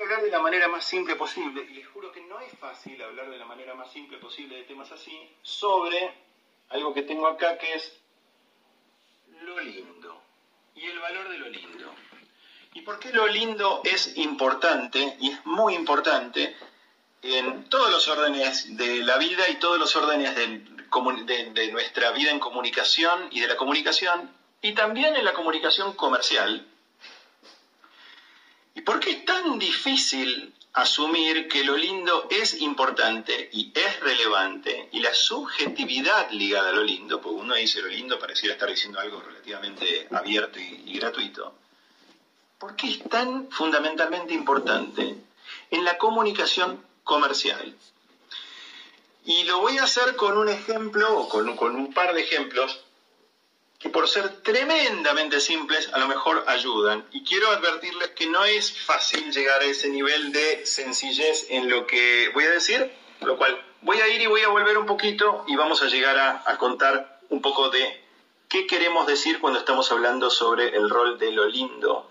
hablar de la manera más simple posible, y les juro que no es fácil hablar de la manera más simple posible de temas así, sobre algo que tengo acá que es lo lindo y el valor de lo lindo. ¿Y por qué lo lindo es importante y es muy importante en todos los órdenes de la vida y todos los órdenes de, de nuestra vida en comunicación y de la comunicación y también en la comunicación comercial? ¿Y por qué es tan difícil asumir que lo lindo es importante y es relevante y la subjetividad ligada a lo lindo, porque uno dice lo lindo pareciera estar diciendo algo relativamente abierto y, gratuito, ¿por qué es tan fundamentalmente importante en la comunicación comercial? Y lo voy a hacer con un ejemplo o con un par de ejemplos que por ser tremendamente simples a lo mejor ayudan. Y quiero advertirles que no es fácil llegar a ese nivel de sencillez en lo que voy a decir, lo cual voy a ir y voy a volver un poquito y vamos a llegar a, contar un poco de qué queremos decir cuando estamos hablando sobre el rol de lo lindo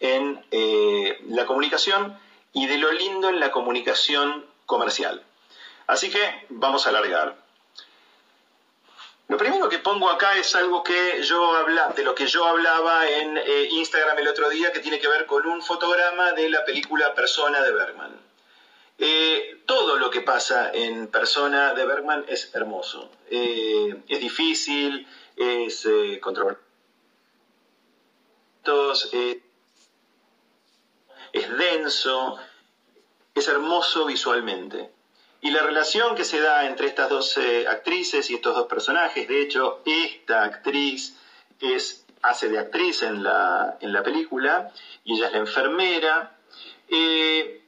en eh, la comunicación y de lo lindo en la comunicación comercial. Así que vamos a alargar. Lo primero que pongo acá es algo que yo habla, de lo que yo hablaba en eh, Instagram el otro día, que tiene que ver con un fotograma de la película Persona de Bergman. Eh, todo lo que pasa en Persona de Bergman es hermoso. Eh, es difícil, es controvertido, es denso, es hermoso visualmente. Y la relación que se da entre estas dos eh, actrices y estos dos personajes, de hecho, esta actriz es, hace de actriz en la, en la película y ella es la enfermera, eh,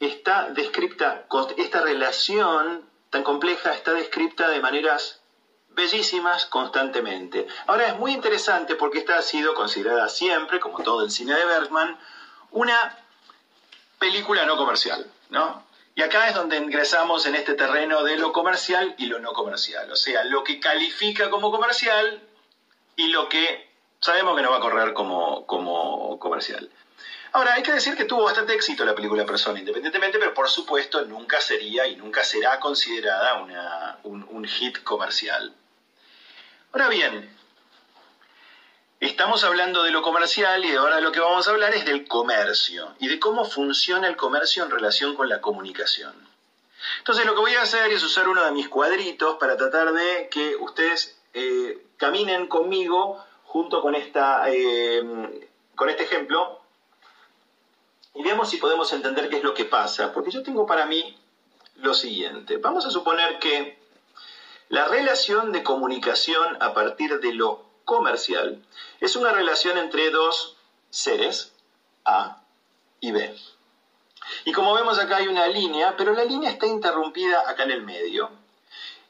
está descripta, esta relación tan compleja está descripta de maneras bellísimas constantemente. Ahora es muy interesante porque esta ha sido considerada siempre, como todo el cine de Bergman, una película no comercial, ¿no? Y acá es donde ingresamos en este terreno de lo comercial y lo no comercial. O sea, lo que califica como comercial y lo que sabemos que no va a correr como, como comercial. Ahora, hay que decir que tuvo bastante éxito la película Persona, independientemente, pero por supuesto nunca sería y nunca será considerada un, un hit comercial. Ahora bien, Estamos hablando de lo comercial y ahora lo que vamos a hablar es del comercio y de cómo funciona el comercio en relación con la comunicación. Entonces lo que voy a hacer es usar uno de mis cuadritos para tratar de que ustedes eh, caminen conmigo junto con, esta, eh, con este ejemplo y veamos si podemos entender qué es lo que pasa, porque yo tengo para mí lo siguiente. Vamos a suponer que la relación de comunicación a partir de lo comercial es una relación entre dos seres, A y B. Y como vemos acá hay una línea, pero la línea está interrumpida acá en el medio.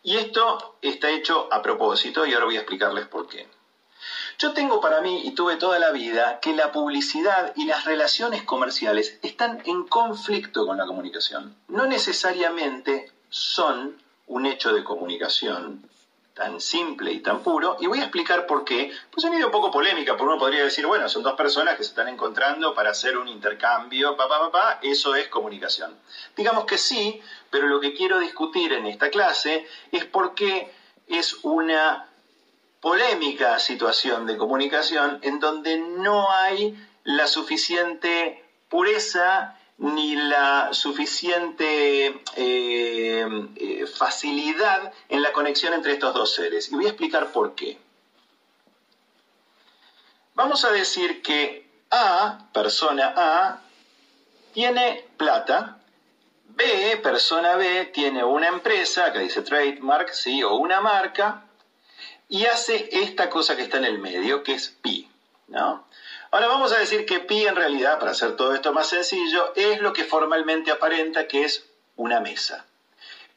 Y esto está hecho a propósito y ahora voy a explicarles por qué. Yo tengo para mí, y tuve toda la vida, que la publicidad y las relaciones comerciales están en conflicto con la comunicación. No necesariamente son un hecho de comunicación tan simple y tan puro, y voy a explicar por qué. Pues es un poco polémica, porque uno podría decir, bueno, son dos personas que se están encontrando para hacer un intercambio, papá, papá, eso es comunicación. Digamos que sí, pero lo que quiero discutir en esta clase es por qué es una polémica situación de comunicación en donde no hay la suficiente pureza ni la suficiente eh, eh, facilidad en la conexión entre estos dos seres. Y voy a explicar por qué. Vamos a decir que A, persona A, tiene plata, B, persona B, tiene una empresa, acá dice trademark, ¿sí? o una marca, y hace esta cosa que está en el medio, que es pi. ¿no? Ahora vamos a decir que pi en realidad, para hacer todo esto más sencillo, es lo que formalmente aparenta que es una mesa.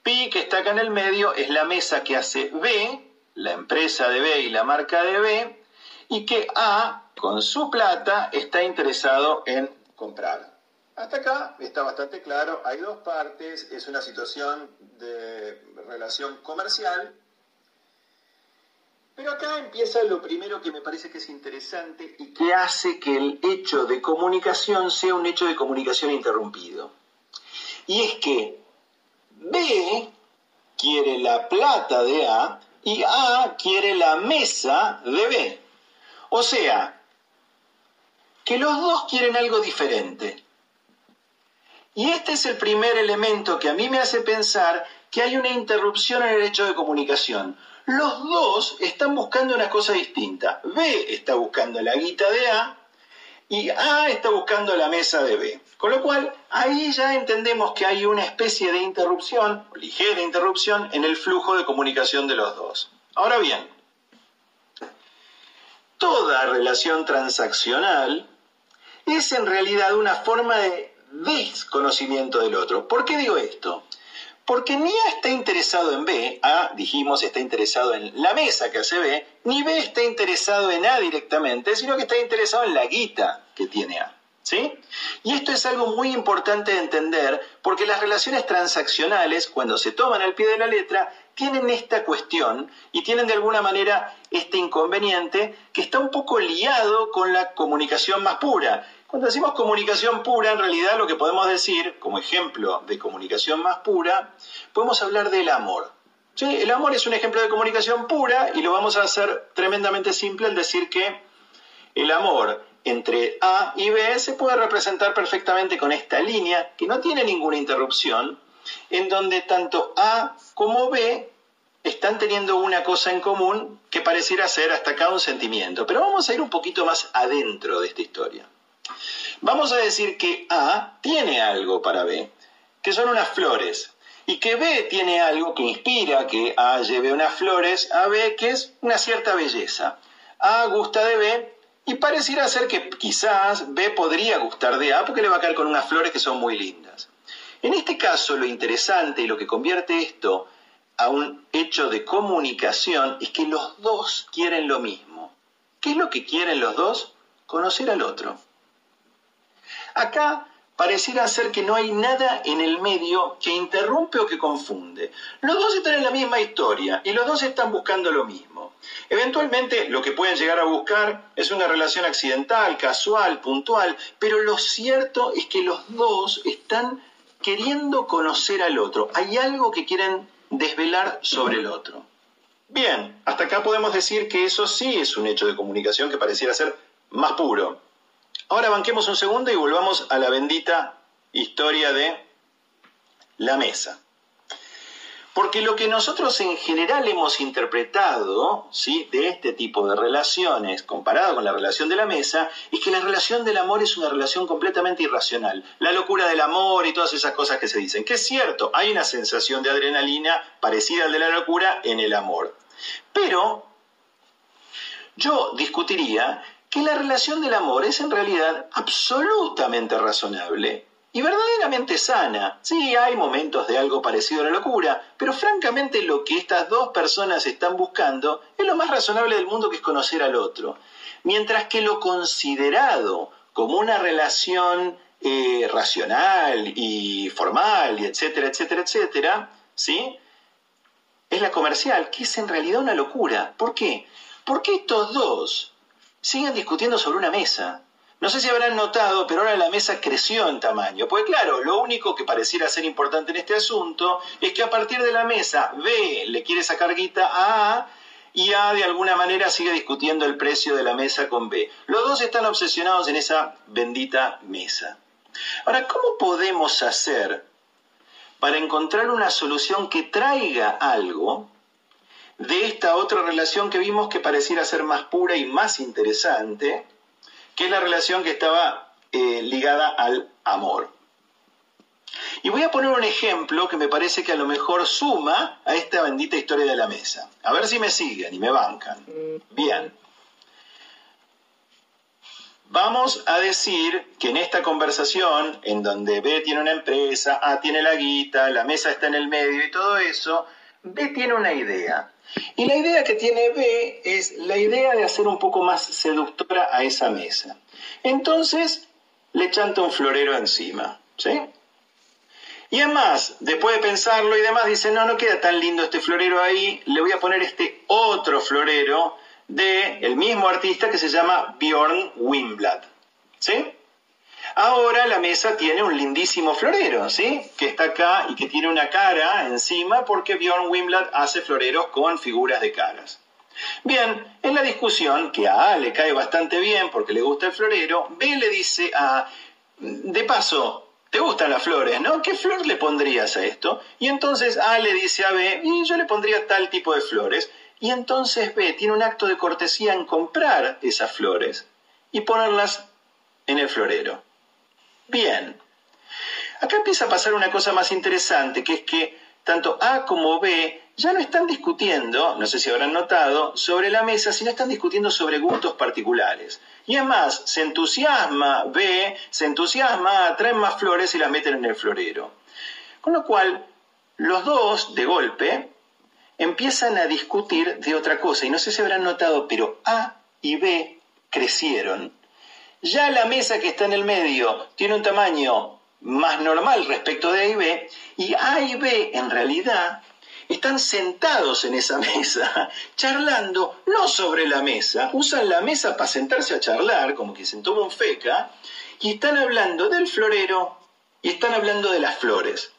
Pi que está acá en el medio es la mesa que hace B, la empresa de B y la marca de B, y que A, con su plata, está interesado en comprar. Hasta acá está bastante claro, hay dos partes, es una situación de relación comercial Pero acá empieza lo primero que me parece que es interesante y que hace que el hecho de comunicación sea un hecho de comunicación interrumpido. Y es que B quiere la plata de A y A quiere la mesa de B. O sea, que los dos quieren algo diferente. Y este es el primer elemento que a mí me hace pensar que hay una interrupción en el hecho de comunicación. Los dos están buscando una cosa distinta. B está buscando la guita de A y A está buscando la mesa de B. Con lo cual, ahí ya entendemos que hay una especie de interrupción, ligera interrupción, en el flujo de comunicación de los dos. Ahora bien, toda relación transaccional es en realidad una forma de desconocimiento del otro. ¿Por qué digo esto? Porque ni A está interesado en B, A, dijimos, está interesado en la mesa que hace B, ni B está interesado en A directamente, sino que está interesado en la guita que tiene A. ¿Sí? Y esto es algo muy importante de entender porque las relaciones transaccionales, cuando se toman al pie de la letra, tienen esta cuestión y tienen de alguna manera este inconveniente que está un poco liado con la comunicación más pura. Cuando decimos comunicación pura, en realidad lo que podemos decir, como ejemplo de comunicación más pura, podemos hablar del amor. El amor es un ejemplo de comunicación pura y lo vamos a hacer tremendamente simple al decir que el amor entre A y B se puede representar perfectamente con esta línea que no tiene ninguna interrupción, en donde tanto A como B están teniendo una cosa en común que pareciera ser hasta acá un sentimiento. Pero vamos a ir un poquito más adentro de esta historia. Vamos a decir que A tiene algo para B, que son unas flores, y que B tiene algo que inspira que A lleve unas flores a B, que es una cierta belleza. A gusta de B y pareciera ser que quizás B podría gustar de A porque le va a caer con unas flores que son muy lindas. En este caso, lo interesante y lo que convierte esto a un hecho de comunicación es que los dos quieren lo mismo. ¿Qué es lo que quieren los dos? Conocer al otro. Acá pareciera ser que no hay nada en el medio que interrumpe o que confunde. Los dos están en la misma historia y los dos están buscando lo mismo. Eventualmente lo que pueden llegar a buscar es una relación accidental, casual, puntual, pero lo cierto es que los dos están queriendo conocer al otro. Hay algo que quieren desvelar sobre el otro. Bien, hasta acá podemos decir que eso sí es un hecho de comunicación que pareciera ser más puro. Ahora banquemos un segundo y volvamos a la bendita historia de la mesa. Porque lo que nosotros en general hemos interpretado ¿sí? de este tipo de relaciones, comparado con la relación de la mesa, es que la relación del amor es una relación completamente irracional. La locura del amor y todas esas cosas que se dicen. Que es cierto, hay una sensación de adrenalina parecida al de la locura en el amor. Pero yo discutiría que la relación del amor es en realidad absolutamente razonable y verdaderamente sana. Sí, hay momentos de algo parecido a la locura, pero francamente lo que estas dos personas están buscando es lo más razonable del mundo que es conocer al otro. Mientras que lo considerado como una relación eh, racional y formal, y etcétera, etcétera, etcétera, ¿sí? Es la comercial, que es en realidad una locura. ¿Por qué? Porque estos dos siguen discutiendo sobre una mesa. No sé si habrán notado, pero ahora la mesa creció en tamaño. Pues claro, lo único que pareciera ser importante en este asunto es que a partir de la mesa B le quiere sacar guita a A y A de alguna manera sigue discutiendo el precio de la mesa con B. Los dos están obsesionados en esa bendita mesa. Ahora, ¿cómo podemos hacer para encontrar una solución que traiga algo de esta otra relación que vimos que pareciera ser más pura y más interesante, que es la relación que estaba eh, ligada al amor. Y voy a poner un ejemplo que me parece que a lo mejor suma a esta bendita historia de la mesa. A ver si me siguen y me bancan. Bien. Vamos a decir que en esta conversación, en donde B tiene una empresa, A tiene la guita, la mesa está en el medio y todo eso, B tiene una idea. Y la idea que tiene B es la idea de hacer un poco más seductora a esa mesa. Entonces le chanta un florero encima, ¿sí? Y además, después de pensarlo y demás, dice, no, no queda tan lindo este florero ahí, le voy a poner este otro florero del el mismo artista que se llama Bjorn Wimblad. ¿Sí? Ahora la mesa tiene un lindísimo florero, ¿sí? Que está acá y que tiene una cara encima porque Bjorn Wimblad hace floreros con figuras de caras. Bien, en la discusión, que a A le cae bastante bien porque le gusta el florero, B le dice a, de paso, ¿te gustan las flores, no? ¿Qué flor le pondrías a esto? Y entonces A le dice a B, y yo le pondría tal tipo de flores. Y entonces B tiene un acto de cortesía en comprar esas flores y ponerlas en el florero. Bien, acá empieza a pasar una cosa más interesante, que es que tanto A como B ya no están discutiendo, no sé si habrán notado, sobre la mesa, sino están discutiendo sobre gustos particulares. Y además, se entusiasma B, se entusiasma, traen más flores y las meten en el florero. Con lo cual, los dos, de golpe, empiezan a discutir de otra cosa. Y no sé si habrán notado, pero A y B crecieron. Ya la mesa que está en el medio tiene un tamaño más normal respecto de A y B, y A y B en realidad están sentados en esa mesa, charlando, no sobre la mesa, usan la mesa para sentarse a charlar, como que se toma un feca, y están hablando del florero y están hablando de las flores.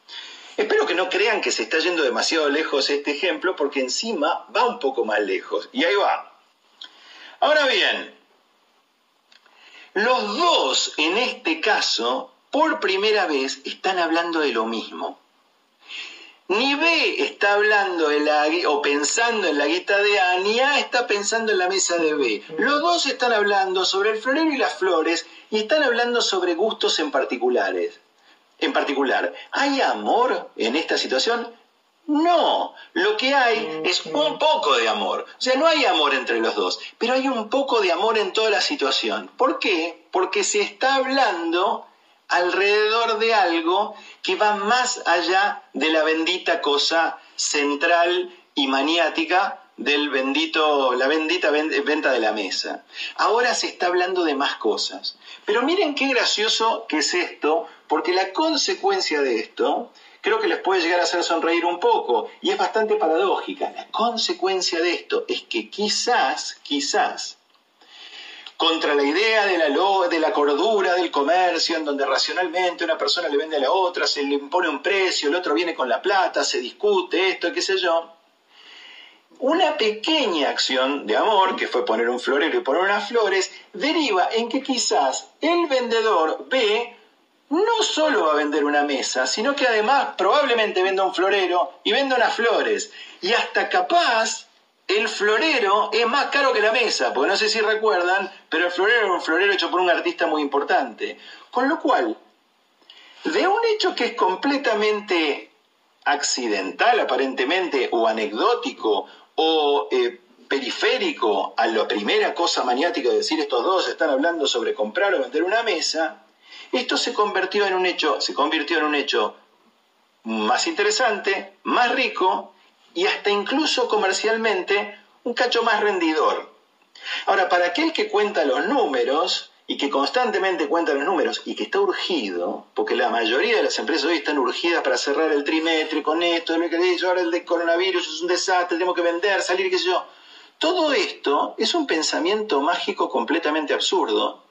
Espero que no crean que se está yendo demasiado lejos este ejemplo, porque encima va un poco más lejos. Y ahí va. Ahora bien, los dos en este caso, por primera vez, están hablando de lo mismo. Ni B está hablando o pensando en la guita de A, ni A está pensando en la mesa de B. Los dos están hablando sobre el florero y las flores y están hablando sobre gustos en particulares. En particular, ¿hay amor en esta situación? No, lo que hay es un poco de amor. O sea, no hay amor entre los dos, pero hay un poco de amor en toda la situación. ¿Por qué? Porque se está hablando alrededor de algo que va más allá de la bendita cosa central y maniática del bendito, la bendita venta de la mesa. Ahora se está hablando de más cosas. Pero miren qué gracioso que es esto, porque la consecuencia de esto creo que les puede llegar a hacer sonreír un poco, y es bastante paradójica. La consecuencia de esto es que quizás, quizás, contra la idea de la, de la cordura del comercio, en donde racionalmente una persona le vende a la otra, se le impone un precio, el otro viene con la plata, se discute esto, qué sé yo. Una pequeña acción de amor, que fue poner un florero y poner unas flores, deriva en que quizás el vendedor ve no solo va a vender una mesa, sino que además probablemente venda un florero y venda unas flores. Y hasta capaz el florero es más caro que la mesa, porque no sé si recuerdan, pero el florero es un florero hecho por un artista muy importante. Con lo cual, de un hecho que es completamente accidental aparentemente, o anecdótico, o eh, periférico a la primera cosa maniática de decir estos dos están hablando sobre comprar o vender una mesa, esto se convirtió en un hecho, se convirtió en un hecho más interesante, más rico y hasta incluso comercialmente un cacho más rendidor. Ahora, para aquel que cuenta los números y que constantemente cuenta los números y que está urgido, porque la mayoría de las empresas hoy están urgidas para cerrar el trimestre con esto, que ahora el de coronavirus es un desastre, tenemos que vender, salir, qué sé yo. Todo esto es un pensamiento mágico completamente absurdo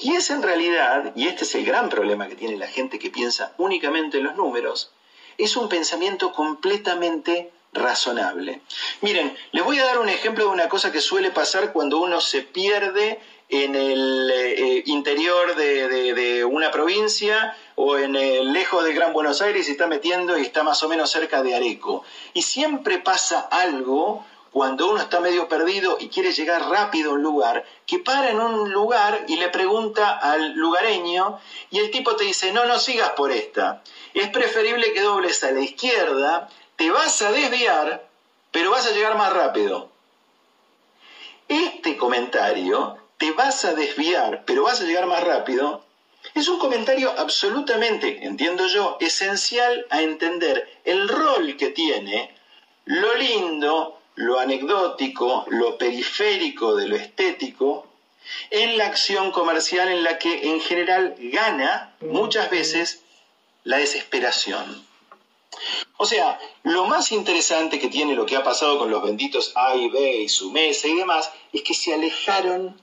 y es en realidad, y este es el gran problema que tiene la gente que piensa únicamente en los números, es un pensamiento completamente razonable. Miren, les voy a dar un ejemplo de una cosa que suele pasar cuando uno se pierde en el eh, interior de, una provincia o en el lejos del Gran Buenos Aires y está metiendo y está más o menos cerca de Areco. Y siempre pasa algo cuando uno está medio perdido y quiere llegar rápido a un lugar, que para en un lugar y le pregunta al lugareño y el tipo te dice, no, no sigas por esta. Es preferible que dobles a la izquierda, te vas a desviar, pero vas a llegar más rápido. Este comentario, te vas a desviar, pero vas a llegar más rápido, es un comentario absolutamente, entiendo yo, esencial a entender el rol que tiene lo lindo, lo anecdótico, lo periférico de lo estético, en la acción comercial en la que en general gana muchas veces la desesperación. O sea, lo más interesante que tiene lo que ha pasado con los benditos A y B y su mesa y demás es que se alejaron.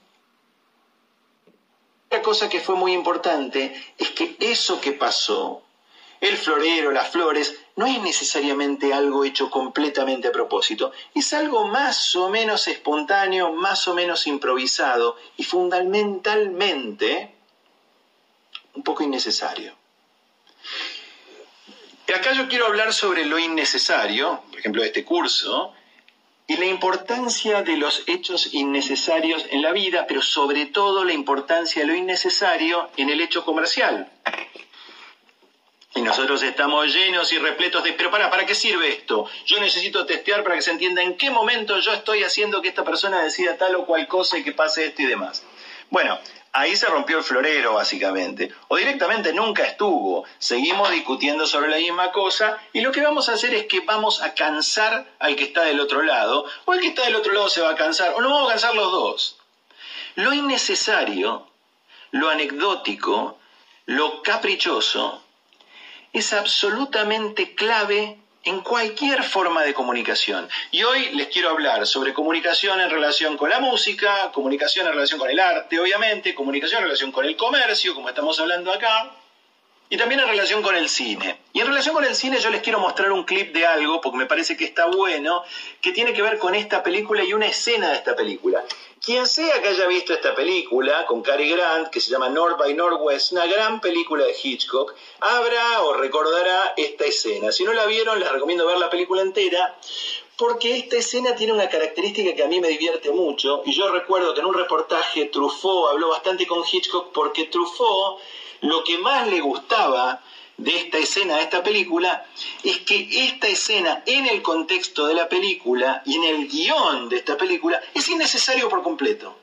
Otra cosa que fue muy importante es que eso que pasó, el florero, las flores, no es necesariamente algo hecho completamente a propósito, es algo más o menos espontáneo, más o menos improvisado y fundamentalmente un poco innecesario. Acá yo quiero hablar sobre lo innecesario, por ejemplo, de este curso, y la importancia de los hechos innecesarios en la vida, pero sobre todo la importancia de lo innecesario en el hecho comercial. Y nosotros estamos llenos y repletos de, pero para, ¿para qué sirve esto? Yo necesito testear para que se entienda en qué momento yo estoy haciendo que esta persona decida tal o cual cosa y que pase esto y demás. Bueno, ahí se rompió el florero, básicamente. O directamente nunca estuvo. Seguimos discutiendo sobre la misma cosa y lo que vamos a hacer es que vamos a cansar al que está del otro lado, o el que está del otro lado se va a cansar, o nos vamos a cansar los dos. Lo innecesario, lo anecdótico, lo caprichoso, es absolutamente clave en cualquier forma de comunicación. Y hoy les quiero hablar sobre comunicación en relación con la música, comunicación en relación con el arte, obviamente, comunicación en relación con el comercio, como estamos hablando acá, y también en relación con el cine. Y en relación con el cine yo les quiero mostrar un clip de algo, porque me parece que está bueno, que tiene que ver con esta película y una escena de esta película. Quien sea que haya visto esta película con Cary Grant, que se llama North by Northwest, una gran película de Hitchcock, habrá o recordará esta escena. Si no la vieron, les recomiendo ver la película entera, porque esta escena tiene una característica que a mí me divierte mucho, y yo recuerdo que en un reportaje Truffaut habló bastante con Hitchcock porque Truffaut lo que más le gustaba de esta escena, de esta película, es que esta escena en el contexto de la película y en el guion de esta película es innecesario por completo.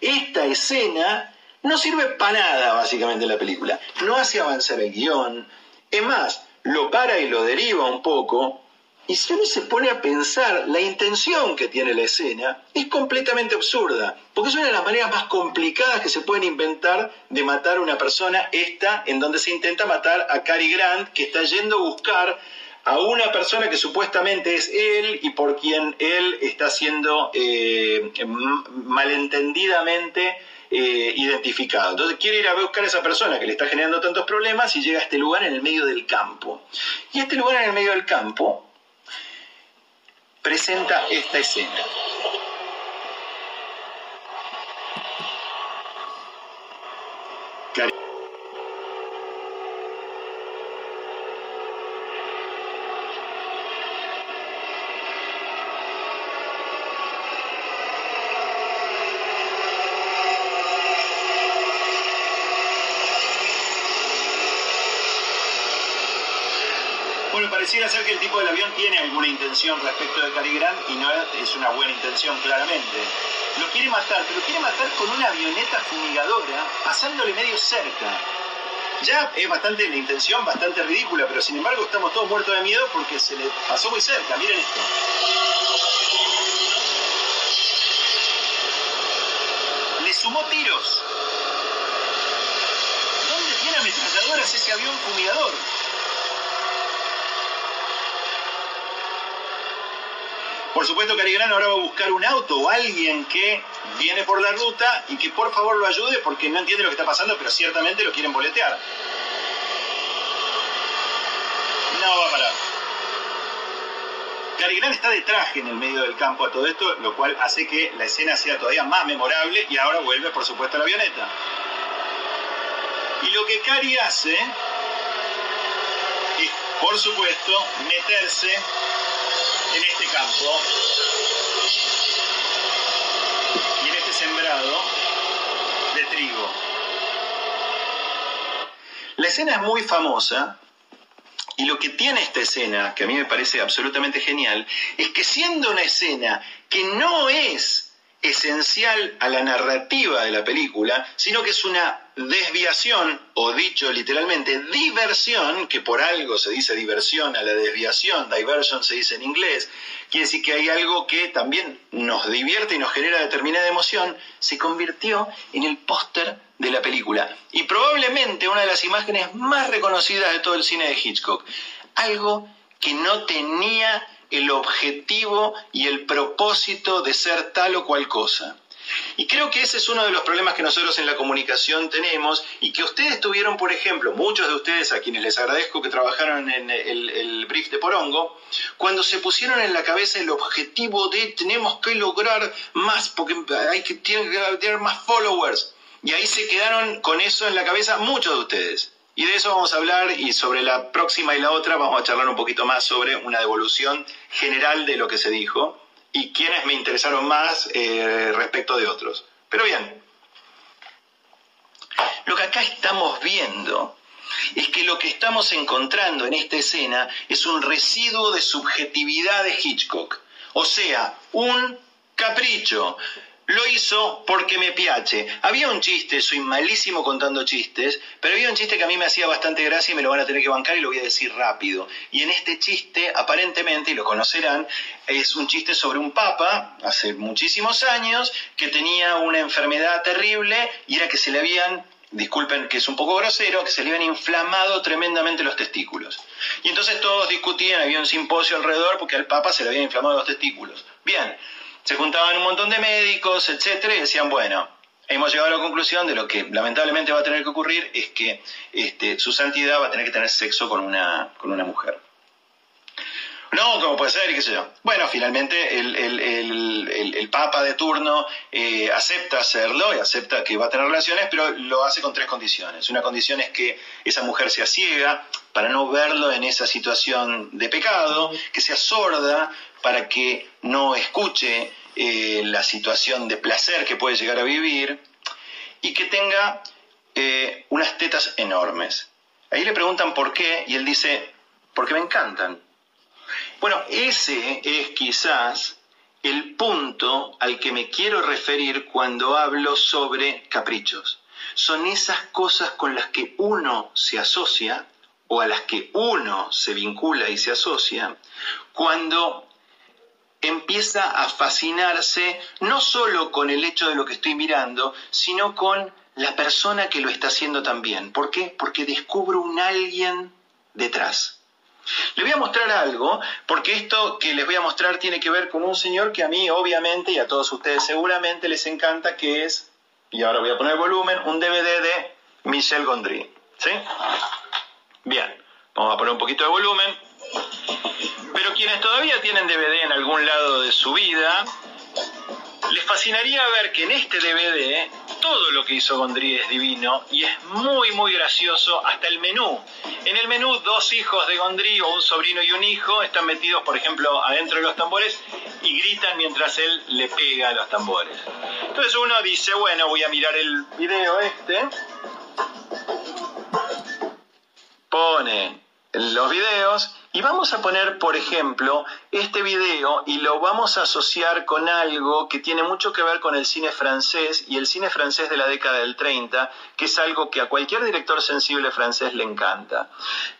Esta escena no sirve para nada, básicamente, en la película. No hace avanzar el guion. Es más, lo para y lo deriva un poco y si uno se pone a pensar, la intención que tiene la escena es completamente absurda, porque es una de las maneras más complicadas que se pueden inventar de matar a una persona, esta en donde se intenta matar a Cary Grant, que está yendo a buscar a una persona que supuestamente es él y por quien él está siendo eh, malentendidamente eh, identificado. Entonces quiere ir a buscar a esa persona que le está generando tantos problemas y llega a este lugar en el medio del campo. Y este lugar en el medio del campo presenta esta escena. Pareciera ser que el tipo del avión tiene alguna intención respecto de Cary y no es una buena intención claramente. Lo quiere matar, pero lo quiere matar con una avioneta fumigadora pasándole medio cerca. Ya es bastante la intención, bastante ridícula, pero sin embargo estamos todos muertos de miedo porque se le pasó muy cerca. Miren esto. Le sumó tiros. ¿Dónde tiene ametralladoras ese avión fumigador? Por supuesto, Carigrán ahora va a buscar un auto o alguien que viene por la ruta y que por favor lo ayude porque no entiende lo que está pasando, pero ciertamente lo quieren boletear. No va a parar. Carigrán está de traje en el medio del campo a todo esto, lo cual hace que la escena sea todavía más memorable y ahora vuelve, por supuesto, a la avioneta. Y lo que Cari hace es, por supuesto, meterse en este campo y en este sembrado de trigo. La escena es muy famosa y lo que tiene esta escena, que a mí me parece absolutamente genial, es que siendo una escena que no es esencial a la narrativa de la película, sino que es una desviación, o dicho literalmente, diversión, que por algo se dice diversión a la desviación, diversion se dice en inglés, quiere decir que hay algo que también nos divierte y nos genera determinada emoción, se convirtió en el póster de la película. Y probablemente una de las imágenes más reconocidas de todo el cine de Hitchcock. Algo que no tenía el objetivo y el propósito de ser tal o cual cosa. Y creo que ese es uno de los problemas que nosotros en la comunicación tenemos y que ustedes tuvieron, por ejemplo, muchos de ustedes a quienes les agradezco que trabajaron en el, brief de Porongo, cuando se pusieron en la cabeza el objetivo de tenemos que lograr más porque hay que tener más followers. Y ahí se quedaron con eso en la cabeza muchos de ustedes. Y de eso vamos a hablar y sobre la próxima y la otra vamos a charlar un poquito más sobre una devolución general de lo que se dijo y quiénes me interesaron más eh, respecto de otros. Pero bien, lo que acá estamos viendo es que lo que estamos encontrando en esta escena es un residuo de subjetividad de Hitchcock, o sea, un capricho, lo hizo porque me piache. Había un chiste, soy malísimo contando chistes, pero había un chiste que a mí me hacía bastante gracia y me lo van a tener que bancar y lo voy a decir rápido. Y en este chiste, aparentemente, y lo conocerán, es un chiste sobre un papa, hace muchísimos años, que tenía una enfermedad terrible y era que se le habían disculpen que es un poco grosero, que se le habían inflamado tremendamente los testículos. Y entonces todos discutían, había un simposio alrededor porque al Papa se le habían inflamado los testículos. Bien, se juntaban un montón de médicos, etcétera, y decían, bueno, hemos llegado a la conclusión de lo que lamentablemente va a tener que ocurrir es que este, su santidad va a tener que tener sexo con una, con una mujer. No, ¿cómo puede ser? ¿Y qué sé yo? Bueno, finalmente el, Papa de turno eh, acepta hacerlo y acepta que va a tener relaciones, pero lo hace con tres condiciones. Una condición es que esa mujer sea ciega para no verlo en esa situación de pecado, que sea sorda para que no escuche eh, la situación de placer que puede llegar a vivir y que tenga eh, unas tetas enormes. Ahí le preguntan por qué y él dice, porque me encantan. Bueno, ese es quizás el punto al que me quiero referir cuando hablo sobre caprichos. Son esas cosas con las que uno se asocia o a las que uno se vincula y se asocia cuando empieza a fascinarse no solo con el hecho de lo que estoy mirando, sino con la persona que lo está haciendo también. ¿Por qué? Porque descubro un alguien detrás. Le voy a mostrar algo, porque esto que les voy a mostrar tiene que ver con un señor que a mí, obviamente, y a todos ustedes seguramente les encanta, que es, y ahora voy a poner volumen, un DVD de Michel Gondry. ¿Sí? Bien, vamos a poner un poquito de volumen. Pero quienes todavía tienen DVD en algún lado de su vida, les fascinaría ver que en este DVD todo lo que hizo Gondry es divino y es muy muy gracioso hasta el menú. En el menú dos hijos de Gondry o un sobrino y un hijo están metidos por ejemplo adentro de los tambores y gritan mientras él le pega a los tambores. Entonces uno dice, bueno, voy a mirar el video este. Pone los videos y vamos a poner, por ejemplo, este video y lo vamos a asociar con algo que tiene mucho que ver con el cine francés y el cine francés de la década del 30, que es algo que a cualquier director sensible francés le encanta.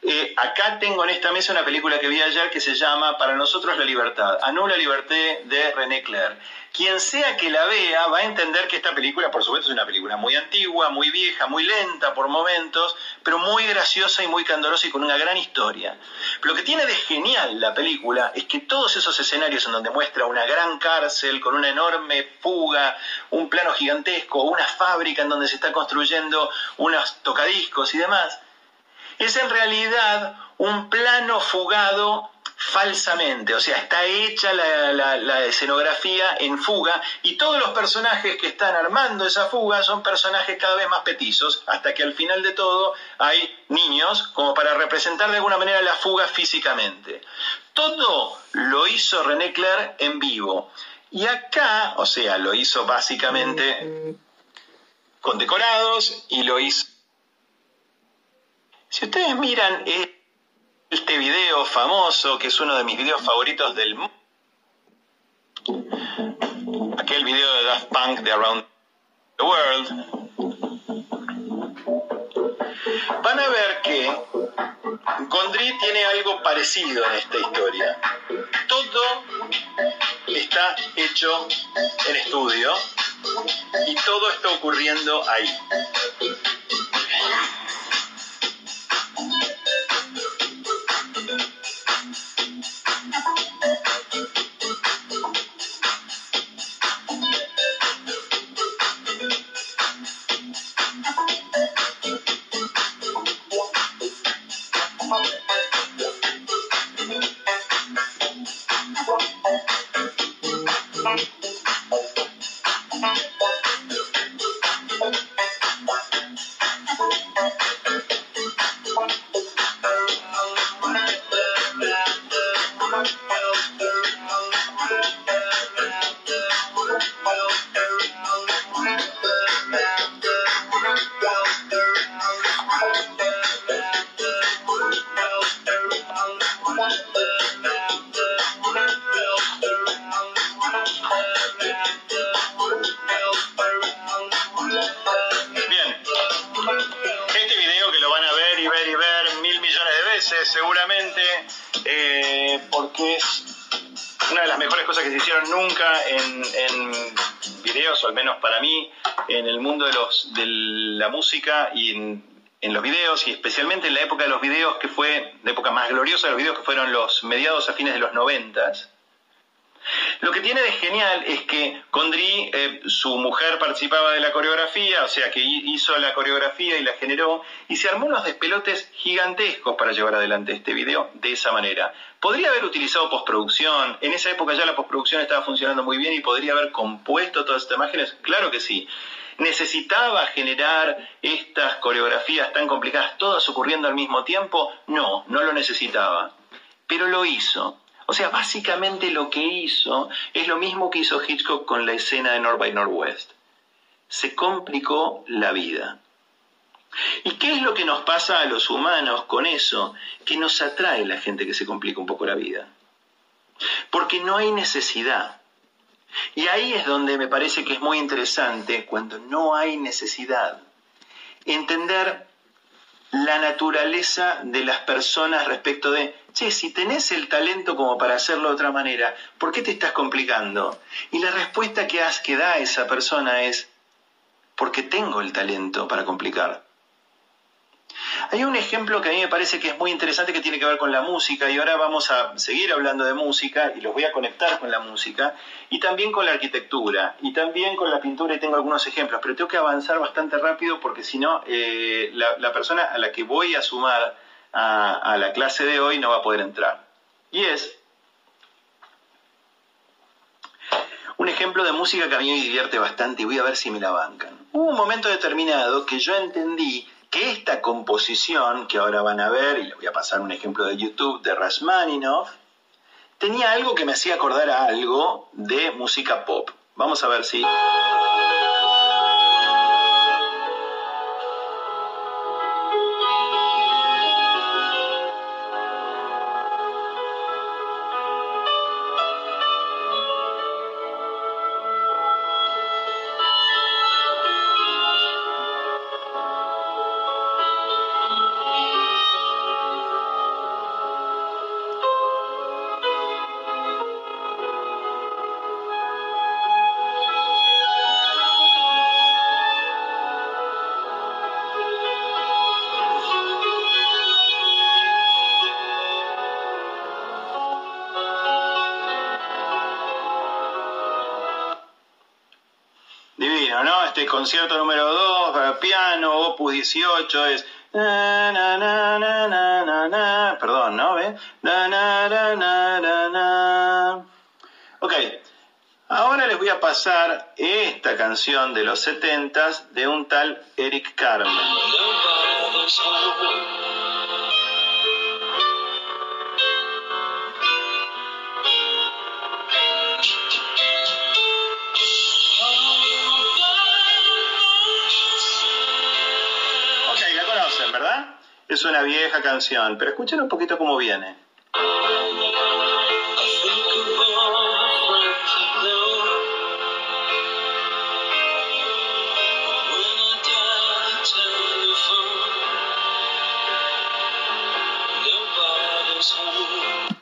Eh, acá tengo en esta mesa una película que vi ayer que se llama Para nosotros la libertad, A la liberté de René Clair quien sea que la vea va a entender que esta película, por supuesto, es una película muy antigua, muy vieja, muy lenta por momentos, pero muy graciosa y muy candorosa y con una gran historia. lo que tiene de genial la película es que todos esos escenarios en donde muestra una gran cárcel con una enorme fuga, un plano gigantesco, una fábrica en donde se está construyendo unos tocadiscos y demás, es en realidad un plano fugado falsamente, o sea, está hecha la, escenografía en fuga y todos los personajes que están armando esa fuga son personajes cada vez más petizos, hasta que al final de todo hay niños como para representar de alguna manera la fuga físicamente. Todo lo hizo René Clair en vivo. Y acá, o sea, lo hizo básicamente con decorados y lo hizo... Si ustedes miran... Este video famoso, que es uno de mis videos favoritos del mundo, aquel video de Daft Punk de Around the World, a ver que Gondry tiene algo parecido en esta historia. Todo está hecho en estudio y todo está ocurriendo ahí. Nunca en, videos, o al menos para mí, en el mundo de, los, de la música y en, los videos, y especialmente en la época de los videos, que fue la época más gloriosa de los videos, que fueron los mediados a fines de los noventas. Lo que tiene de genial es que Condry, eh, su mujer participaba de la coreografía, o sea que hizo la coreografía y la generó, y se armó unos despelotes gigantescos para llevar adelante este video de esa manera. Podría haber utilizado postproducción, en esa época ya la postproducción estaba funcionando muy bien y podría haber compuesto todas estas imágenes, claro que sí. ¿Necesitaba generar estas coreografías tan complicadas, todas ocurriendo al mismo tiempo? No, no lo necesitaba. Pero lo hizo. O sea, básicamente lo que hizo es lo mismo que hizo Hitchcock con la escena de North by Northwest. Se complicó la vida. ¿Y qué es lo que nos pasa a los humanos con eso? Que nos atrae la gente que se complica un poco la vida. Porque no hay necesidad. Y ahí es donde me parece que es muy interesante, cuando no hay necesidad, entender la naturaleza de las personas respecto de, che, si tenés el talento como para hacerlo de otra manera, ¿por qué te estás complicando? Y la respuesta que, que da esa persona es, porque tengo el talento para complicar. Hay un ejemplo que a mí me parece que es muy interesante que tiene que ver con la música y ahora vamos a seguir hablando de música y los voy a conectar con la música y también con la arquitectura y también con la pintura y tengo algunos ejemplos, pero tengo que avanzar bastante rápido porque si no eh, la, persona a la que voy a sumar a, a la clase de hoy no va a poder entrar. Y es un ejemplo de música que a mí me divierte bastante y voy a ver si me la bancan. Hubo un momento determinado que yo entendí que esta composición, que ahora van a ver, y les voy a pasar un ejemplo de YouTube de Rasmaninov, tenía algo que me hacía acordar a algo de música pop. Vamos a ver si... piano, opus 18, es... Perdón, ¿no? ¿Ve? Ok, ahora les voy a pasar esta canción de los 70 de un tal Eric Carmen. es una vieja canción, pero escuchen un poquito cómo viene.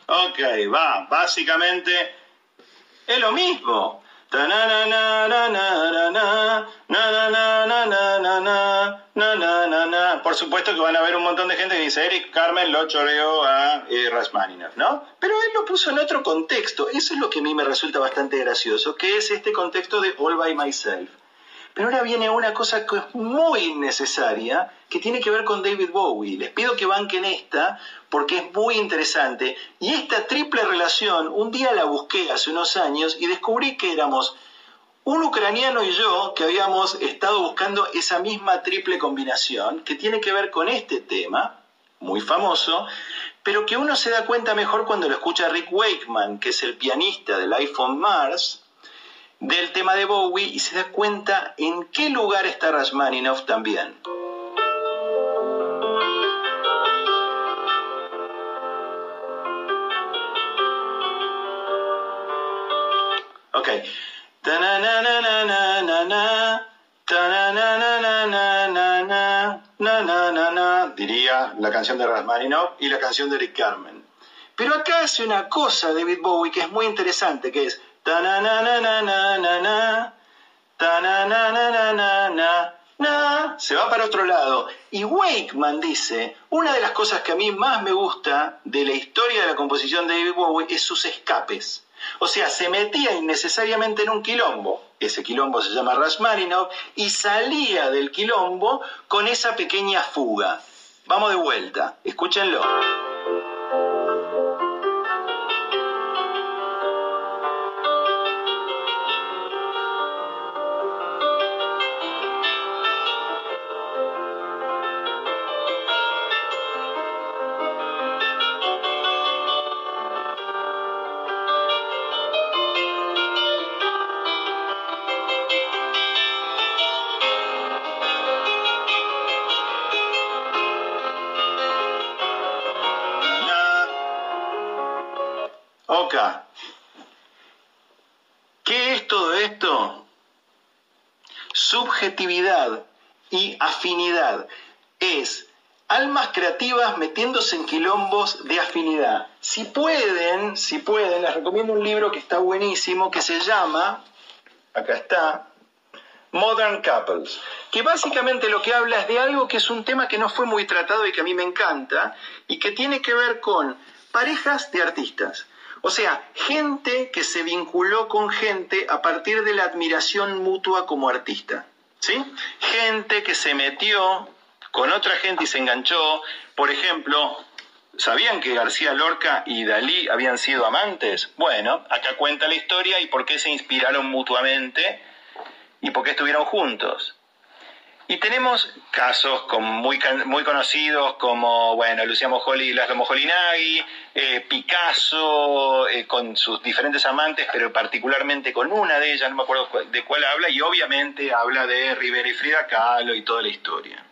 Ok, va, básicamente es lo mismo. Por supuesto que van a haber un montón de gente que dice Eric Carmen lo choreó a eh, ¿no? Pero él lo puso en otro contexto. Eso es lo que a mí me resulta bastante gracioso, que es este contexto de All by Myself. Pero ahora viene una cosa que es muy necesaria, que tiene que ver con David Bowie. Les pido que banquen esta, porque es muy interesante. Y esta triple relación, un día la busqué hace unos años y descubrí que éramos un ucraniano y yo que habíamos estado buscando esa misma triple combinación, que tiene que ver con este tema, muy famoso, pero que uno se da cuenta mejor cuando lo escucha Rick Wakeman, que es el pianista del iPhone Mars, del tema de Bowie y se da cuenta en qué lugar está Rashmaninov también. Ok. Diría la canción de Rashmaninov y la canción de Rick Carmen. Pero acá hace una cosa David Bowie que es muy interesante, que es se va para otro lado. Y Wakeman dice, una de las cosas que a mí más me gusta de la historia de la composición de David Bowie es sus escapes. O sea, se metía innecesariamente en un quilombo, ese quilombo se llama Rashmaninov, y salía del quilombo con esa pequeña fuga. Vamos de vuelta, escúchenlo. De afinidad. Si pueden, si pueden, les recomiendo un libro que está buenísimo, que se llama, acá está, Modern Couples, que básicamente lo que habla es de algo que es un tema que no fue muy tratado y que a mí me encanta, y que tiene que ver con parejas de artistas. O sea, gente que se vinculó con gente a partir de la admiración mutua como artista. ¿Sí? Gente que se metió con otra gente y se enganchó. Por ejemplo, ¿sabían que García Lorca y Dalí habían sido amantes? Bueno, acá cuenta la historia y por qué se inspiraron mutuamente y por qué estuvieron juntos. Y tenemos casos muy, muy conocidos como, bueno, Luciano Mojoli Laszlo Mojolinagui, eh, Picasso eh, con sus diferentes amantes, pero particularmente con una de ellas, no me acuerdo de cuál habla, y obviamente habla de Rivera y Frida Kahlo y toda la historia.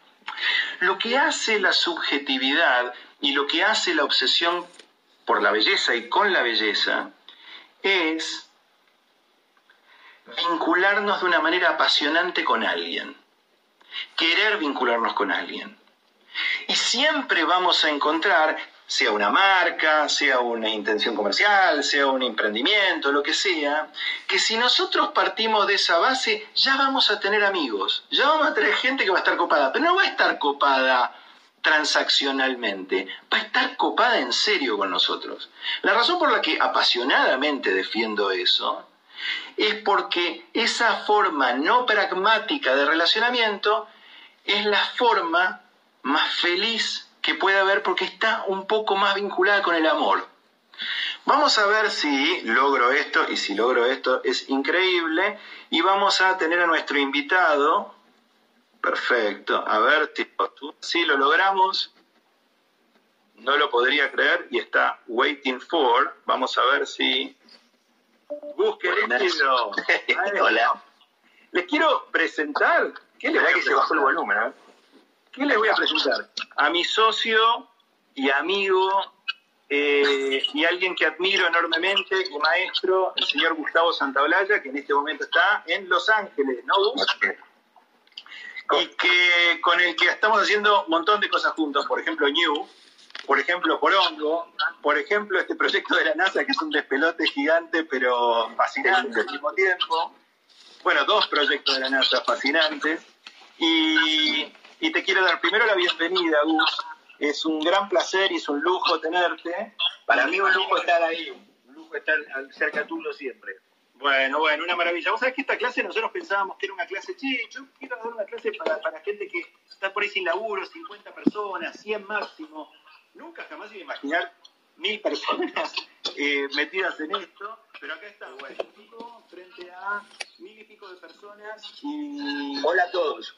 Lo que hace la subjetividad y lo que hace la obsesión por la belleza y con la belleza es vincularnos de una manera apasionante con alguien querer vincularnos con alguien. Y siempre vamos a encontrar, sea una marca, sea una intención comercial, sea un emprendimiento, lo que sea, que si nosotros partimos de esa base, ya vamos a tener amigos, ya vamos a tener gente que va a estar copada, pero no va a estar copada transaccionalmente, va a estar copada en serio con nosotros. La razón por la que apasionadamente defiendo eso es porque esa forma no pragmática de relacionamiento es la forma más feliz que puede haber porque está un poco más vinculada con el amor. Vamos a ver si logro esto y si logro esto es increíble y vamos a tener a nuestro invitado. Perfecto. A ver, si lo logramos. No lo podría creer y está waiting for. Vamos a ver si Busquen Hola. Les quiero presentar. ¿Qué les voy a que se bajó el volumen, ¿eh? ¿Qué les voy a presentar? A mi socio y amigo eh, y alguien que admiro enormemente y maestro, el señor Gustavo Santaolalla, que en este momento está en Los Ángeles, ¿no, Y que con el que estamos haciendo un montón de cosas juntos, por ejemplo, New, por ejemplo, Porongo, por ejemplo, este proyecto de la NASA, que es un despelote gigante, pero fascinante al mismo tiempo. Bueno, dos proyectos de la NASA fascinantes. Y, te quiero dar primero la bienvenida, Gus. Es un gran placer y es un lujo tenerte. Para mí un lujo estar ahí, un lujo estar cerca tuyo siempre. Bueno, bueno, una maravilla. Vos sabés que esta clase nosotros pensábamos que era una clase, che, yo quiero dar una clase para, para gente que está por ahí sin laburo, 50 personas, 100 máximo nunca jamás iba a imaginar mil personas eh, metidas en esto, pero acá está, bueno, frente a mil y pico de personas y... Hola a todos.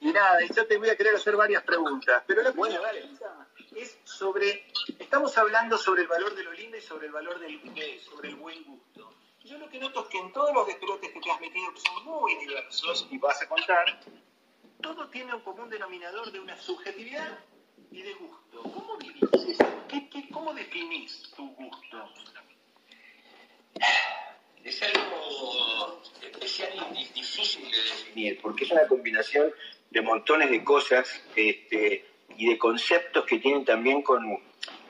Y nada, y yo te voy a querer hacer varias preguntas, pero la bueno, vale. Es sobre, estamos hablando sobre el valor de lo lindo y sobre el valor del sobre el buen gusto. Yo lo que noto es que en todos los despelotes que te has metido, que son muy diversos, y vas a contar, todo tiene un común denominador de una subjetividad y de gusto. ¿Cómo vivís cómo definís tu gusto? Es algo especial y difícil de definir, porque es una combinación de montones de cosas este, y de conceptos que tienen también con,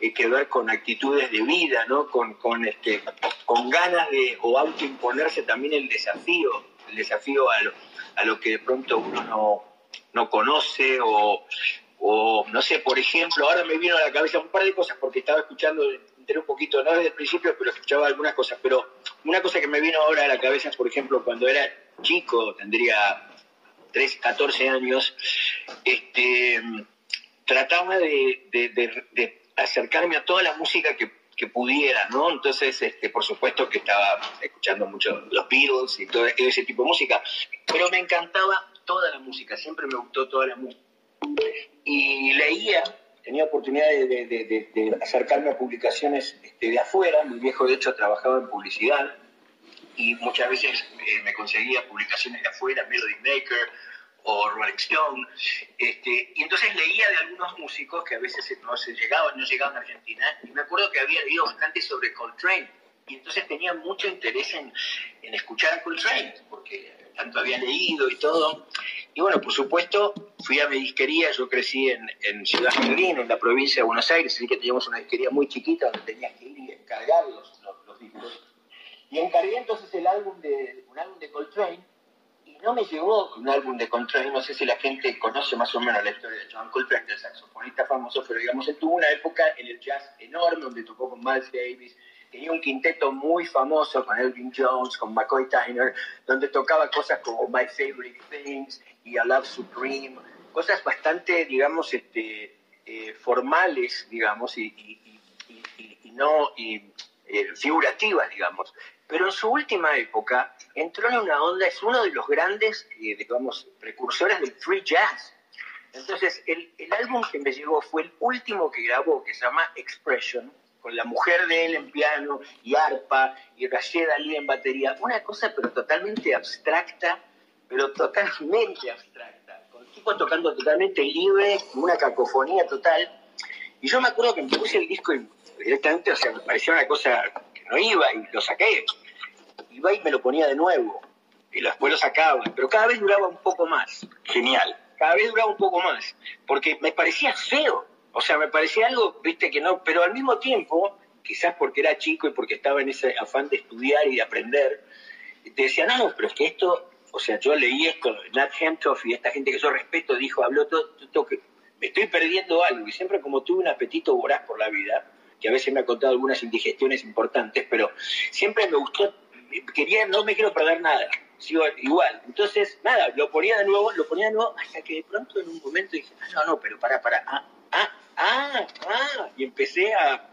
eh, que ver con actitudes de vida, ¿no? con, con, este, con ganas de o autoimponerse también el desafío, el desafío a lo, a lo que de pronto uno no, no conoce o, o, no sé, por ejemplo, ahora me vino a la cabeza un par de cosas porque estaba escuchando, enteré un poquito, no desde el principio, pero escuchaba algunas cosas. Pero una cosa que me vino ahora a la cabeza por ejemplo, cuando era chico, tendría 13, 14 años, este, trataba de, acercarme a toda la música que, pudiera, ¿no? Entonces, este, por supuesto que estaba escuchando mucho los Beatles y todo ese tipo de música, pero me encantaba toda la música, siempre me gustó toda la música y leía, tenía oportunidad de, acercarme a publicaciones este, de afuera, mi viejo de hecho trabajaba en publicidad y muchas veces eh, me conseguía publicaciones de afuera, Melody Maker o Rolling Stone, este, y entonces leía de algunos músicos que a veces no se llegaban, no llegaban a Argentina, y me acuerdo que había leído bastante sobre Coltrane, y entonces tenía mucho interés en, en escuchar a Coltrane, porque tanto había leído y todo, y bueno, por supuesto, fui a mi disquería, yo crecí en, en Ciudad Jardín, en la provincia de Buenos Aires, así que teníamos una disquería muy chiquita donde tenías que ir y encargar los, discos. Y encargué entonces el álbum de, un álbum de Coltrane, no me llegó un álbum de Coltrane, no sé si la gente conoce más o menos la historia de John Coltrane, el saxofonista famoso, pero digamos, él tuvo una época en el jazz enorme, donde tocó con Miles Davis, tenía un quinteto muy famoso con Elvin Jones, con McCoy Tyner, donde tocaba cosas como My Favorite Things y A Love Supreme, cosas bastante, digamos, este, eh, formales, digamos, y, no y, eh, figurativas, digamos. Pero en su última época entró en una onda, es uno de los grandes, eh, digamos, precursores del free jazz. Entonces, el, el álbum que me llegó fue el último que grabó, que se llama Expression, con la mujer de él en piano y arpa y Rashid Ali en batería, una cosa pero totalmente abstracta, pero totalmente abstracta, con el tipo tocando totalmente libre, una cacofonía total. Y yo me acuerdo que me puse el disco directamente, o sea, me parecía una cosa que no iba y lo saqué. Iba y me lo ponía de nuevo y después lo sacaba, pero cada vez duraba un poco más. Genial. Cada vez duraba un poco más, porque me parecía feo o sea, me parecía algo, viste, que no, pero al mismo tiempo, quizás porque era chico y porque estaba en ese afán de estudiar y de aprender, te decía, no, pero es que esto, o sea, yo leí esto, Nat Hemtoff y esta gente que yo respeto dijo, habló todo, todo que me estoy perdiendo algo. Y siempre como tuve un apetito voraz por la vida, que a veces me ha contado algunas indigestiones importantes, pero siempre me gustó, quería, no me quiero perder nada, igual. Entonces, nada, lo ponía de nuevo, lo ponía de nuevo, hasta que de pronto en un momento dije, ah, no, no, pero para, para, ah, ah, ah, ah, y empecé a,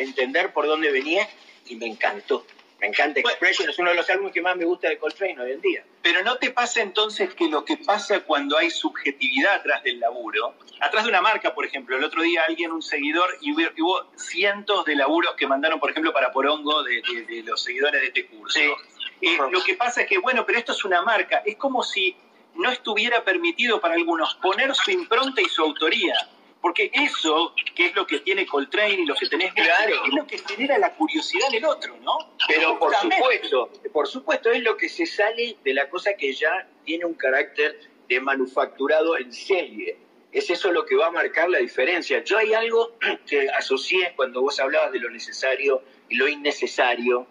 entender por dónde venía y me encantó. Me encanta Expression, es uno de los álbumes que más me gusta de Coltrane hoy en día. Pero ¿no te pasa entonces que lo que pasa cuando hay subjetividad atrás del laburo, atrás de una marca, por ejemplo, el otro día alguien, un seguidor, y hubo, cientos de laburos que mandaron, por ejemplo, para Porongo de, los seguidores de este curso. Eh, lo que pasa es que, bueno, pero esto es una marca, es como si no estuviera permitido para algunos poner su impronta y su autoría. Porque eso, que es lo que tiene Coltrane y lo que tenés claro, es lo que genera la curiosidad en el otro, ¿no? Pero por supuesto, por supuesto, es lo que se sale de la cosa que ya tiene un carácter de manufacturado en serie. es eso lo que va a marcar la diferencia. Yo hay algo que asocié cuando vos hablabas de lo necesario y lo innecesario,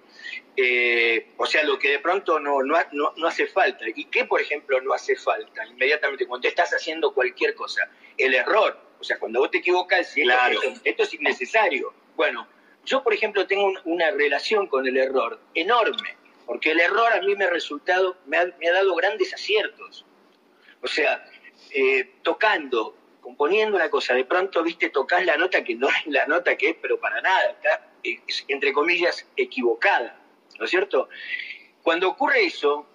eh, o sea, lo que de pronto no, no, no, hace falta. ¿Y qué, por ejemplo, no hace falta? Inmediatamente, cuando estás haciendo cualquier cosa, el error. O sea, cuando vos te equivocas, claro. esto, es innecesario. Bueno, yo, por ejemplo, tengo una relación con el error enorme, porque el error a mí me ha resultado, me ha, dado grandes aciertos. O sea, eh, tocando, componiendo una cosa, de pronto, viste, tocas la nota que no es la nota que es, pero para nada, está, entre comillas, equivocada ¿no es cierto? Cuando ocurre eso,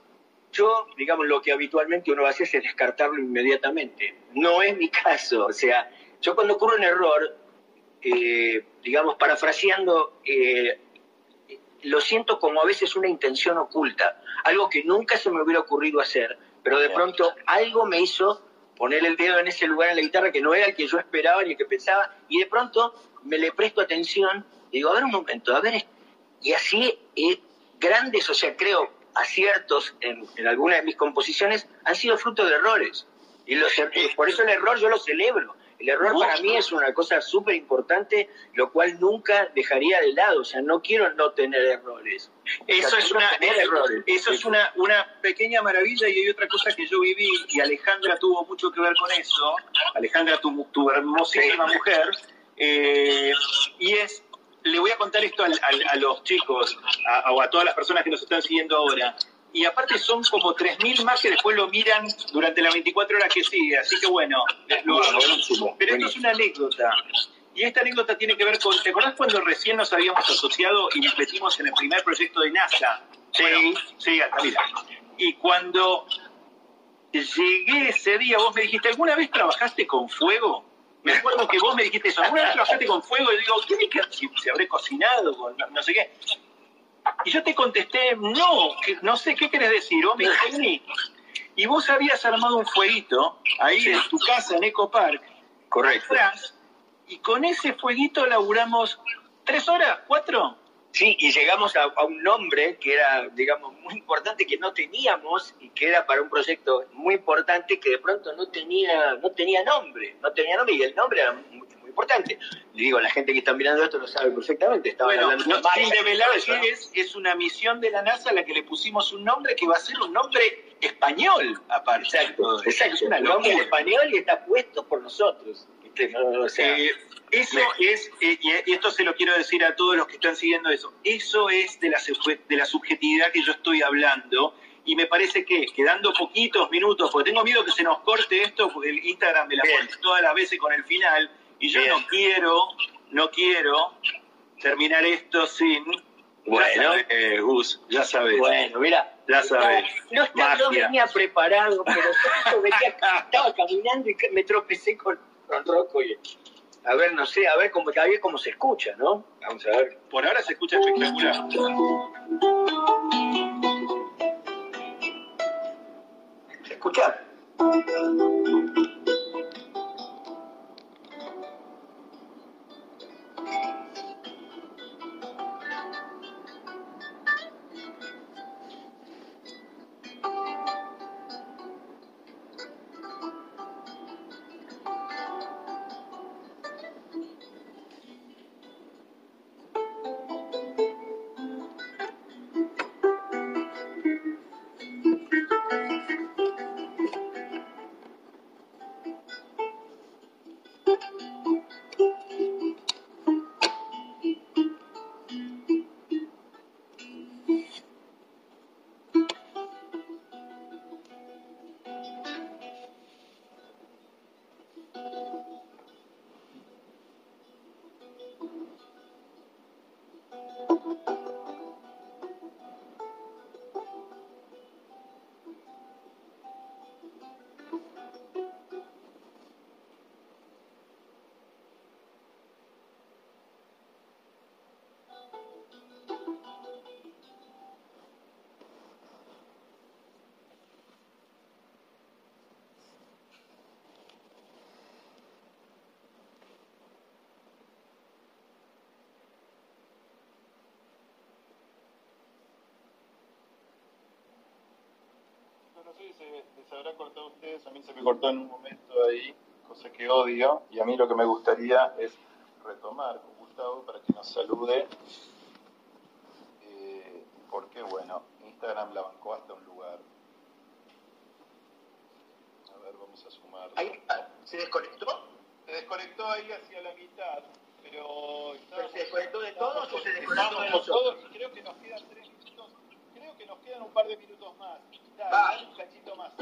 yo, digamos, lo que habitualmente uno hace es descartarlo inmediatamente. No es mi caso, o sea, yo cuando ocurre un error, eh, digamos, parafraseando, eh, lo siento como a veces una intención oculta, algo que nunca se me hubiera ocurrido hacer, pero de pronto algo me hizo poner el dedo en ese lugar en la guitarra que no era el que yo esperaba ni el que pensaba, y de pronto me le presto atención y digo, a ver un momento, a ver, y así grandes, o sea, creo, aciertos en, en algunas de mis composiciones han sido fruto de errores. Y los, er, por eso el error yo lo celebro. El error para mí es una cosa súper importante, lo cual nunca dejaría de lado. O sea, no quiero no tener errores. Eso es una, errores. Eso es una, una pequeña maravilla y hay otra cosa que yo viví y Alejandra tuvo mucho que ver con eso. Alejandra, tu, tu hermosísima mujer. Eh, y es le voy a contar esto a, los chicos o a todas las personas que nos están siguiendo ahora. Y aparte son como 3.000 más que después lo miran durante las 24 horas que sigue. Así que bueno, lo, pero esto es una anécdota. Y esta anécdota tiene que ver con, ¿te acordás cuando recién nos habíamos asociado y nos metimos en el primer proyecto de NASA? Sí, sí, hasta mira. Y cuando llegué ese día, vos me dijiste, ¿alguna vez trabajaste con fuego? Me acuerdo que vos me dijiste eso, alguna vez trabajaste con fuego y digo, ¿qué que si se habré cocinado con no sé qué? Y yo te contesté, no, no sé qué querés decir, vos me dijiste, y vos habías armado un fueguito ahí en tu casa en Eco Park. Correcto. y con ese fueguito laburamos tres horas, cuatro. Sí, y llegamos a, un nombre que era, digamos, muy importante, que no teníamos y que era para un proyecto muy importante que de pronto no tenía, no tenía nombre, no tenía nombre y el nombre era importante. Le digo, la gente que está mirando esto lo sabe perfectamente. Estaba bueno, hablando no, sin develar es, es una misión de la NASA a la que le pusimos un nombre que va a ser un nombre español, aparte. Exacto, exacto. un nombre español y está puesto por nosotros. O sea, eh, eso es, eh, y esto se lo quiero decir a todos los que están siguiendo eso, eso es de la, de la subjetividad que yo estoy hablando y me parece que quedando poquitos minutos, porque tengo miedo que se nos corte esto, porque el Instagram me la pone todas las veces con el final y yo no quiero, no quiero terminar esto sin... Bueno, Gus, ya sabes. Bueno, mira, ya sabes. No, no, venía preparado, pero venía, estaba caminando y me tropecé con, con Rocco y a ver, no sé, a ver cómo, a ver cómo se escucha, ¿no? Vamos a ver. Por ahora se escucha espectacular. ¿Se escucha? no sé si se les habrá cortado a ustedes, a mí se me cortó en un momento ahí. cosa que odio, y a mí lo que me gustaría es retomar con Gustavo para que nos salude, eh, porque bueno, Instagram la bancó hasta un lugar. A ver, vamos a sumar. ¿Ahí se desconectó? Se desconectó ahí hacia la mitad, pero... ¿Pero se desconectó de todos o se desconectó de nosotros? todos y creo que nos quedan tres minutos, creo que nos quedan un par de minutos más. Dale, un cachito más.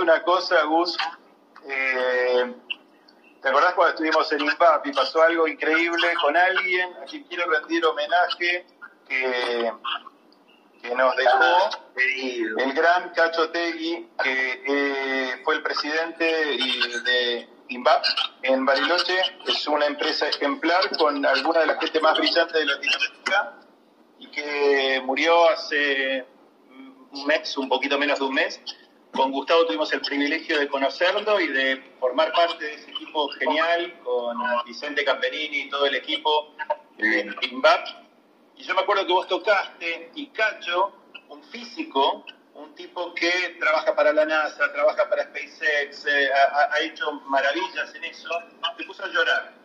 Una cosa, Gus. Eh, ¿Te acordás cuando estuvimos en IMPAP y pasó algo increíble con alguien a quien quiero rendir homenaje que, que nos dejó? El gran Cacho Tegui, que eh, fue el presidente de INVAP en Bariloche, es una empresa ejemplar con alguna de las gente más brillantes de Latinoamérica y que murió hace un mes, un poquito menos de un mes. Con Gustavo tuvimos el privilegio de conocerlo y de formar parte de ese equipo genial con Vicente Camperini y todo el equipo de INVAP. Y yo me acuerdo que vos tocaste y Cacho, un físico, un tipo que trabaja para la NASA, trabaja para SpaceX, eh, ha, ha hecho maravillas en eso, te puso a llorar.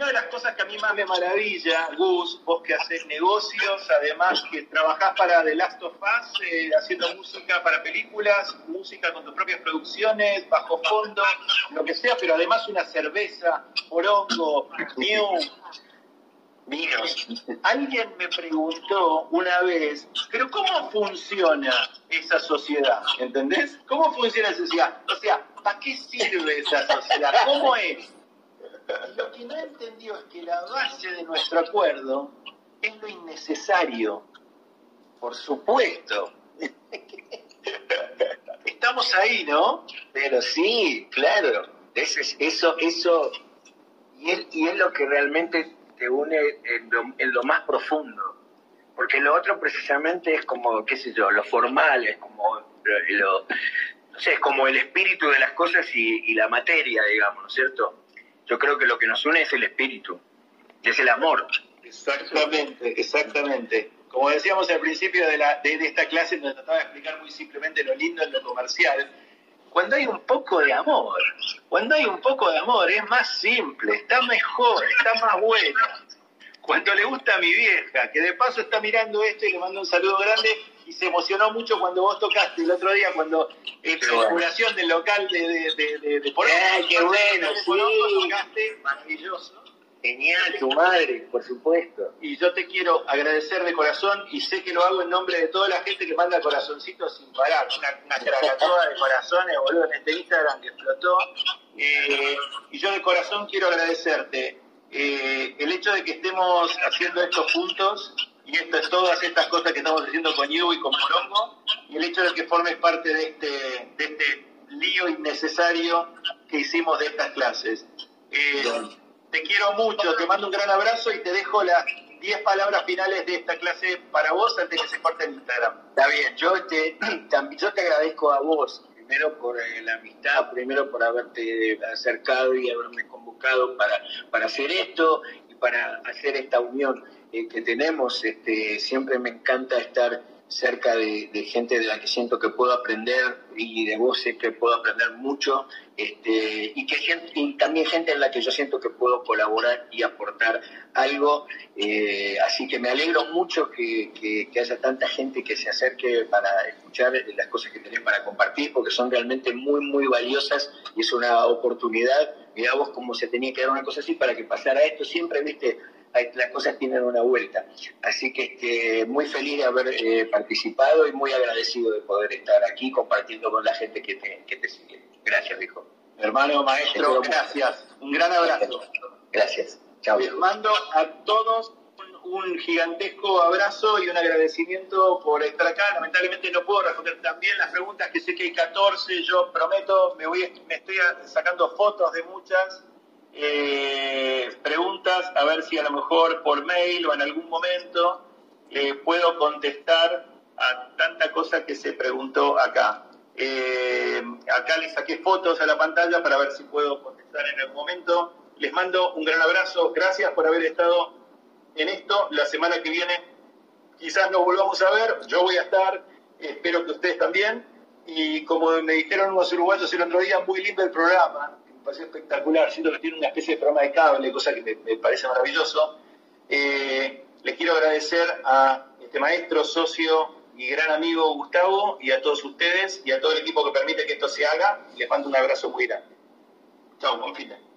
Una de las cosas que a mí más me maravilla, Gus, vos que haces negocios, además que trabajás para The Last of Us, eh, haciendo música para películas, música con tus propias producciones, bajo fondo, lo que sea, pero además una cerveza, porongo, new, Vinos. Alguien me preguntó una vez, pero ¿cómo funciona esa sociedad? ¿Entendés? ¿Cómo funciona esa sociedad? O sea, ¿para qué sirve esa sociedad? ¿Cómo es? Lo que no entendió es que la base de nuestro acuerdo es lo innecesario. Por supuesto. Estamos ahí, ¿no? Pero sí, claro. Eso, es- eso, eso y, es, y es lo que realmente te une en lo, en lo más profundo. Porque lo otro precisamente es como, qué sé yo, lo formal, es como lo- no sé, es como el espíritu de las cosas y, y la materia, digamos, ¿no es cierto? Yo creo que lo que nos une es el espíritu, es el amor. Exactamente, exactamente. Como decíamos al principio de, la, de, esta clase, donde trataba de explicar muy simplemente lo lindo en lo comercial, cuando hay un poco de amor, cuando hay un poco de amor es más simple, está mejor, está más bueno. Cuando le gusta a mi vieja, que de paso está mirando esto y le mando un saludo grande y se emocionó mucho cuando vos tocaste el otro día, cuando en Qué la bueno. inauguración del local de, de, de, de, de Porongo, Ay, qué bueno, de Porongo, sí. tocaste, maravilloso. Genial, tu madre, por supuesto. Y yo te quiero agradecer de corazón y sé que lo hago en nombre de toda la gente que manda corazoncitos sin parar. Una, una de corazones, boludo, en este Instagram que explotó. Eh, y yo de corazón quiero agradecerte eh, el hecho de que estemos haciendo esto juntos y esto, todas estas cosas que estamos haciendo con You y con Morongo, y el hecho de que formes parte de este, de este lío innecesario que hicimos de estas clases. Eh, te quiero mucho, te mando un gran abrazo y te dejo las 10 palabras finales de esta clase para vos antes que se corte el Instagram. Está bien, yo te, yo te agradezco a vos, primero por eh, la amistad, primero por haberte acercado y haberme convocado para, para hacer esto y para hacer esta unión eh, que tenemos. Este, siempre me encanta estar cerca de, gente de la que siento que puedo aprender y de sé que puedo aprender mucho este, y, que, y también gente en la que yo siento que puedo colaborar y aportar algo. Eh, así que me alegro mucho que, que, haya tanta gente que se acerque para escuchar las cosas que tenés para compartir porque son realmente muy, muy valiosas y es una oportunidad. Mirá vos cómo se tenía que dar una cosa así para que pasara esto. Siempre, viste, las cosas tienen una vuelta. Así que este, muy feliz de haber eh, participado y muy agradecido de poder estar aquí compartiendo con la gente que te, que te sigue. Gracias, hijo. Hermano, maestro, gracias. Un gran abrazo. Gracias. Chao. Les mando a todos un, gigantesco abrazo y un agradecimiento por estar acá. Lamentablemente no puedo responder también las preguntas, que sé que hay 14. Yo prometo, me, voy, me estoy sacando fotos de muchas eh, preguntas, a ver si a lo mejor por mail o en algún momento eh, puedo contestar a tanta cosa que se preguntó acá. Eh, acá les saqué fotos a la pantalla para ver si puedo contestar en algún momento. Les mando un gran abrazo, gracias por haber estado en esto. La semana que viene quizás nos volvamos a ver, yo voy a estar, espero que ustedes también. Y como me dijeron unos uruguayos el otro día, muy lindo el programa me parece espectacular, siento que tiene una especie de programa de cable, cosa que me, parece maravilloso. Eh, les quiero agradecer a este maestro, socio y gran amigo Gustavo y a todos ustedes y a todo el equipo que permite que esto se haga. Les mando un abrazo muy grande. Chao, buen fin.